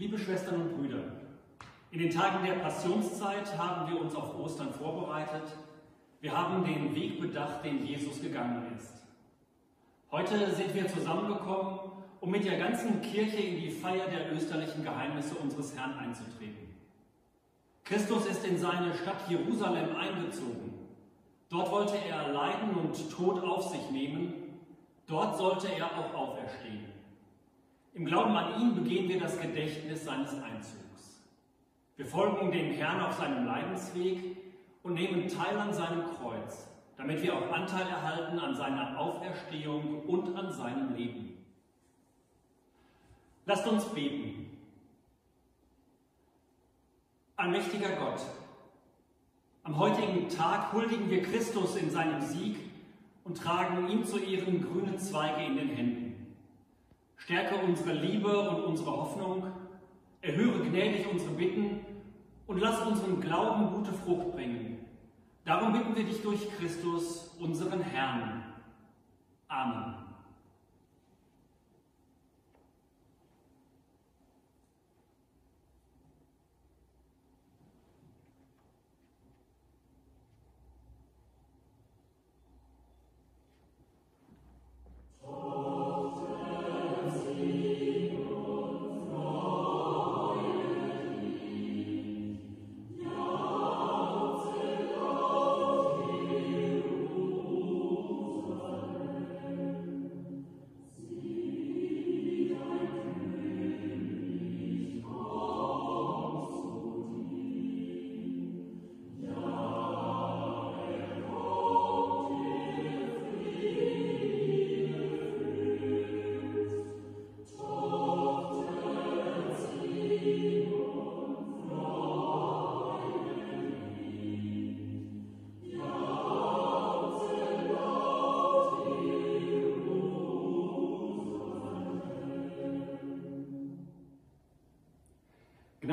Liebe Schwestern und Brüder, in den Tagen der Passionszeit haben wir uns auf Ostern vorbereitet. Wir haben den Weg bedacht, den Jesus gegangen ist. Heute sind wir zusammengekommen, um mit der ganzen Kirche in die Feier der österlichen Geheimnisse unseres Herrn einzutreten. Christus ist in seine Stadt Jerusalem eingezogen. Dort wollte er Leiden und Tod auf sich nehmen. Dort sollte er auch auferstehen. Im Glauben an ihn begehen wir das Gedächtnis seines Einzugs. Wir folgen dem Herrn auf seinem Leidensweg und nehmen teil an seinem Kreuz, damit wir auch Anteil erhalten an seiner Auferstehung und an seinem Leben. Lasst uns beten. Allmächtiger Gott, am heutigen Tag huldigen wir Christus in seinem Sieg und tragen ihm zu Ehren grüne Zweige in den Händen. Stärke unsere Liebe und unsere Hoffnung, erhöre gnädig unsere Bitten und lass unseren Glauben gute Frucht bringen. Darum bitten wir dich durch Christus, unseren Herrn. Amen.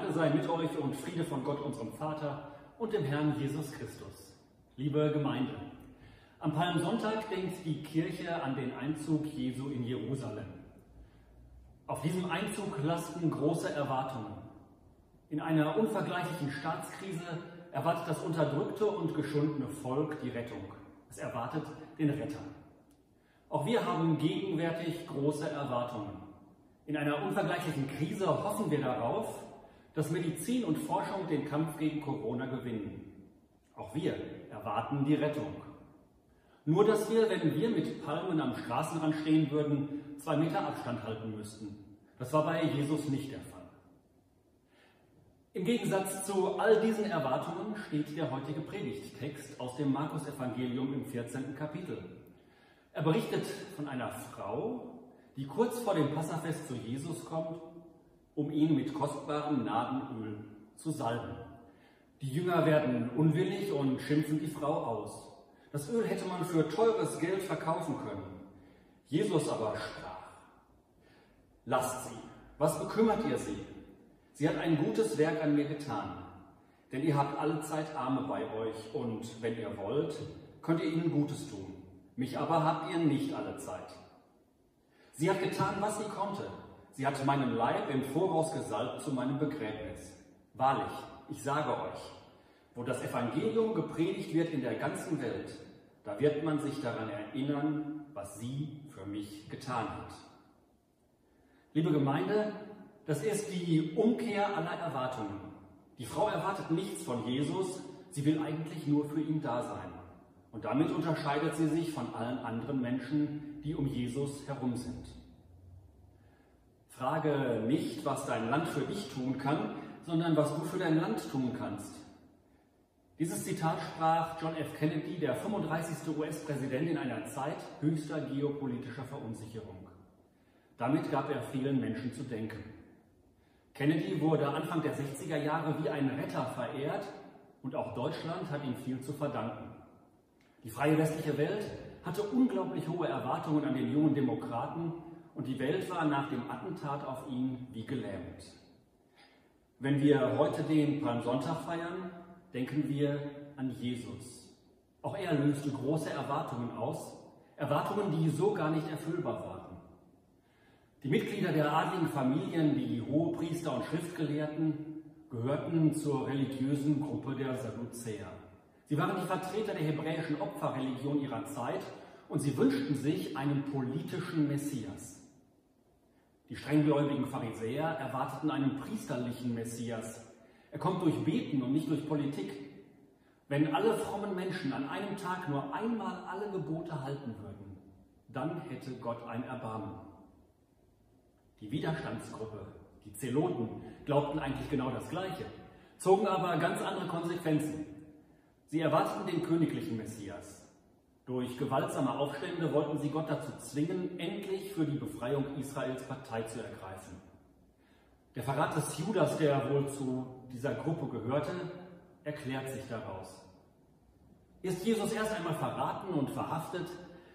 Gnade sei mit euch und Friede von Gott, unserem Vater und dem Herrn Jesus Christus. Liebe Gemeinde, am Palmsonntag denkt die Kirche an den Einzug Jesu in Jerusalem. Auf diesem Einzug lasten große Erwartungen. In einer unvergleichlichen Staatskrise erwartet das unterdrückte und geschundene Volk die Rettung. Es erwartet den Retter. Auch wir haben gegenwärtig große Erwartungen. In einer unvergleichlichen Krise hoffen wir darauf, dass Medizin und Forschung den Kampf gegen Corona gewinnen. Auch wir erwarten die Rettung. Nur dass wir, wenn wir mit Palmen am Straßenrand stehen würden, zwei Meter Abstand halten müssten. Das war bei Jesus nicht der Fall. Im Gegensatz zu all diesen Erwartungen steht der heutige Predigttext aus dem Markus-Evangelium im 14. Kapitel. Er berichtet von einer Frau, die kurz vor dem Passafest zu Jesus kommt um ihn mit kostbarem Narbenöl zu salben. Die Jünger werden unwillig und schimpfen die Frau aus. Das Öl hätte man für teures Geld verkaufen können. Jesus aber sprach, lasst sie, was bekümmert ihr sie? Sie hat ein gutes Werk an mir getan, denn ihr habt alle Zeit Arme bei euch und wenn ihr wollt, könnt ihr ihnen Gutes tun. Mich aber habt ihr nicht alle Zeit. Sie hat getan, was sie konnte. Sie hat meinen Leib im Voraus gesalbt zu meinem Begräbnis. Wahrlich, ich sage euch, wo das Evangelium gepredigt wird in der ganzen Welt, da wird man sich daran erinnern, was sie für mich getan hat. Liebe Gemeinde, das ist die Umkehr aller Erwartungen. Die Frau erwartet nichts von Jesus, sie will eigentlich nur für ihn da sein. Und damit unterscheidet sie sich von allen anderen Menschen, die um Jesus herum sind. Frage nicht, was dein Land für dich tun kann, sondern was du für dein Land tun kannst. Dieses Zitat sprach John F. Kennedy, der 35. US-Präsident in einer Zeit höchster geopolitischer Verunsicherung. Damit gab er vielen Menschen zu denken. Kennedy wurde Anfang der 60er Jahre wie ein Retter verehrt und auch Deutschland hat ihm viel zu verdanken. Die freie westliche Welt hatte unglaublich hohe Erwartungen an den jungen Demokraten und die Welt war nach dem Attentat auf ihn wie gelähmt. Wenn wir heute den Palmsonntag feiern, denken wir an Jesus. Auch er löste große Erwartungen aus, Erwartungen, die so gar nicht erfüllbar waren. Die Mitglieder der adligen Familien, die Hohepriester und Schriftgelehrten, gehörten zur religiösen Gruppe der Sadduzäer. Sie waren die Vertreter der hebräischen Opferreligion ihrer Zeit und sie wünschten sich einen politischen Messias. Die strenggläubigen Pharisäer erwarteten einen priesterlichen Messias. Er kommt durch Beten und nicht durch Politik. Wenn alle frommen Menschen an einem Tag nur einmal alle Gebote halten würden, dann hätte Gott ein Erbarmen. Die Widerstandsgruppe, die Zeloten, glaubten eigentlich genau das Gleiche, zogen aber ganz andere Konsequenzen. Sie erwarteten den königlichen Messias. Durch gewaltsame Aufstände wollten sie Gott dazu zwingen, endlich für die Befreiung Israels Partei zu ergreifen. Der Verrat des Judas, der wohl zu dieser Gruppe gehörte, erklärt sich daraus. Ist Jesus erst einmal verraten und verhaftet,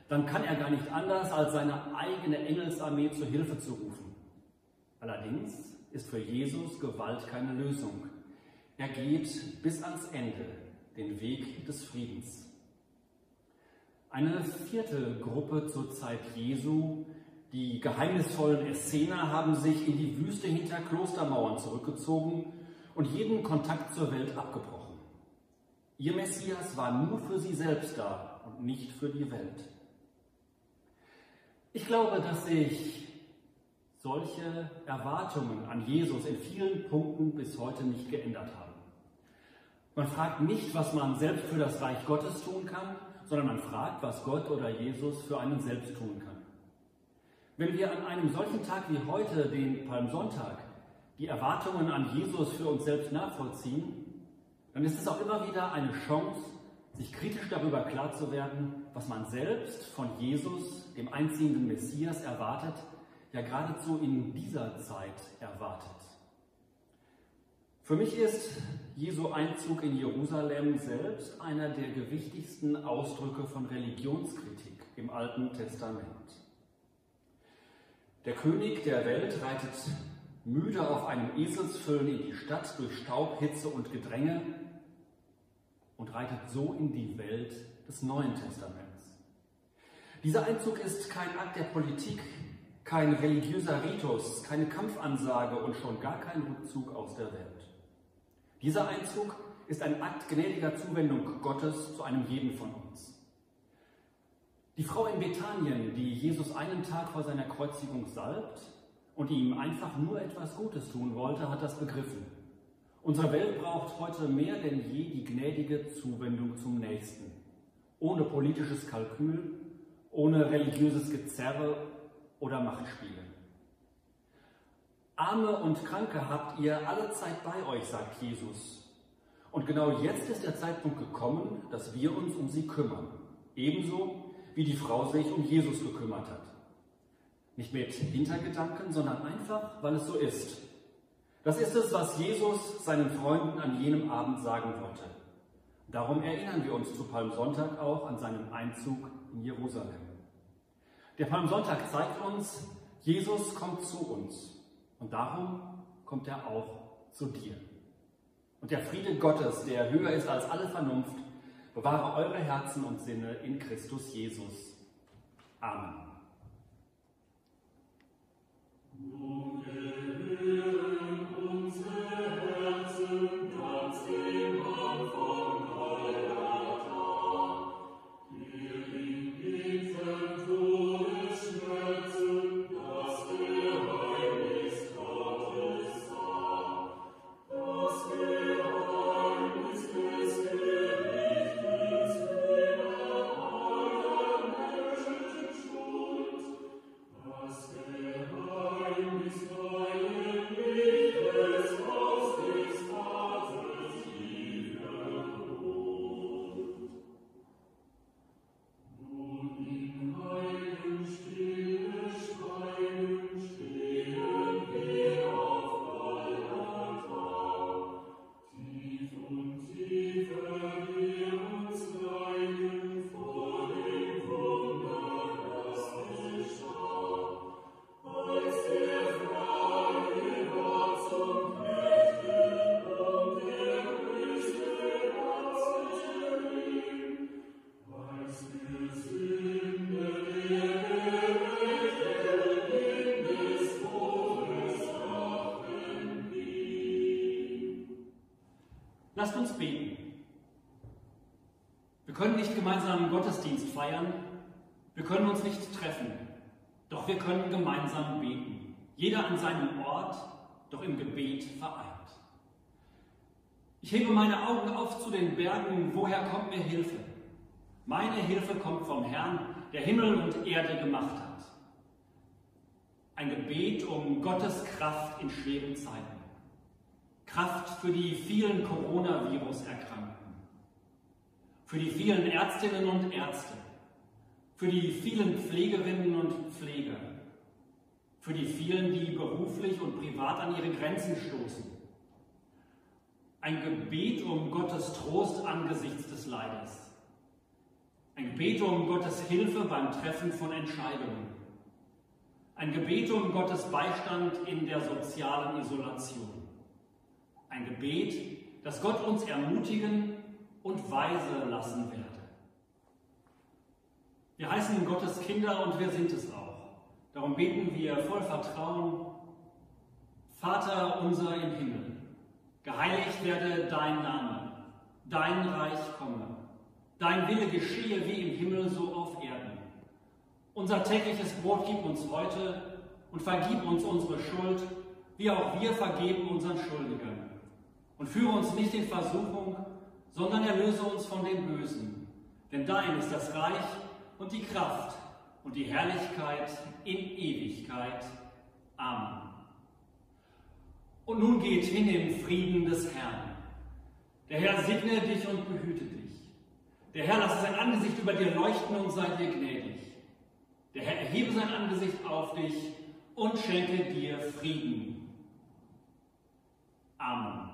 dann kann er gar nicht anders, als seine eigene Engelsarmee zur Hilfe zu rufen. Allerdings ist für Jesus Gewalt keine Lösung. Er geht bis ans Ende den Weg des Friedens. Eine vierte Gruppe zur Zeit Jesu, die geheimnisvollen Essener, haben sich in die Wüste hinter Klostermauern zurückgezogen und jeden Kontakt zur Welt abgebrochen. Ihr Messias war nur für sie selbst da und nicht für die Welt. Ich glaube, dass sich solche Erwartungen an Jesus in vielen Punkten bis heute nicht geändert haben. Man fragt nicht, was man selbst für das Reich Gottes tun kann, sondern man fragt, was Gott oder Jesus für einen selbst tun kann. Wenn wir an einem solchen Tag wie heute, den Palmsonntag, die Erwartungen an Jesus für uns selbst nachvollziehen, dann ist es auch immer wieder eine Chance, sich kritisch darüber klar zu werden, was man selbst von Jesus, dem einziehenden Messias, erwartet, ja geradezu in dieser Zeit erwartet. Für mich ist Jesu Einzug in Jerusalem selbst einer der gewichtigsten Ausdrücke von Religionskritik im Alten Testament. Der König der Welt reitet müde auf einem Eselsfüllen in die Stadt durch Staub, Hitze und Gedränge und reitet so in die Welt des Neuen Testaments. Dieser Einzug ist kein Akt der Politik, kein religiöser Ritus, keine Kampfansage und schon gar kein Rückzug aus der Welt. Dieser Einzug ist ein Akt gnädiger Zuwendung Gottes zu einem jeden von uns. Die Frau in Bethanien, die Jesus einen Tag vor seiner Kreuzigung salbt und ihm einfach nur etwas Gutes tun wollte, hat das begriffen. Unsere Welt braucht heute mehr denn je die gnädige Zuwendung zum Nächsten. Ohne politisches Kalkül, ohne religiöses Gezerre oder Machtspiele. Arme und Kranke habt ihr alle Zeit bei euch, sagt Jesus. Und genau jetzt ist der Zeitpunkt gekommen, dass wir uns um sie kümmern. Ebenso wie die Frau sich um Jesus gekümmert hat. Nicht mit Hintergedanken, sondern einfach, weil es so ist. Das ist es, was Jesus seinen Freunden an jenem Abend sagen wollte. Darum erinnern wir uns zu Palmsonntag auch an seinen Einzug in Jerusalem. Der Palmsonntag zeigt uns, Jesus kommt zu uns. Und darum kommt er auch zu dir. Und der Friede Gottes, der höher ist als alle Vernunft, bewahre eure Herzen und Sinne in Christus Jesus. Amen. Lasst Wir können nicht gemeinsam Gottesdienst feiern, wir können uns nicht treffen, doch wir können gemeinsam beten. Jeder an seinem Ort, doch im Gebet vereint. Ich hebe meine Augen auf zu den Bergen, woher kommt mir Hilfe? Meine Hilfe kommt vom Herrn, der Himmel und Erde gemacht hat. Ein Gebet um Gottes Kraft in schweren Zeiten. Kraft für die vielen Coronavirus-Erkrankten, für die vielen Ärztinnen und Ärzte, für die vielen Pflegerinnen und Pfleger, für die vielen, die beruflich und privat an ihre Grenzen stoßen. Ein Gebet um Gottes Trost angesichts des Leides. Ein Gebet um Gottes Hilfe beim Treffen von Entscheidungen. Ein Gebet um Gottes Beistand in der sozialen Isolation. Ein Gebet, das Gott uns ermutigen und weise lassen werde. Wir heißen Gottes Kinder und wir sind es auch. Darum beten wir voll Vertrauen, Vater unser im Himmel, geheiligt werde dein Name, dein Reich komme, dein Wille geschehe wie im Himmel so auf Erden. Unser tägliches Brot gib uns heute und vergib uns unsere Schuld, wie auch wir vergeben unseren Schuldigern. Und führe uns nicht in Versuchung, sondern erlöse uns von dem Bösen. Denn dein ist das Reich und die Kraft und die Herrlichkeit in Ewigkeit. Amen. Und nun geht hin im Frieden des Herrn. Der Herr segne dich und behüte dich. Der Herr lasse sein Angesicht über dir leuchten und sei dir gnädig. Der Herr erhebe sein Angesicht auf dich und schenke dir Frieden. Amen.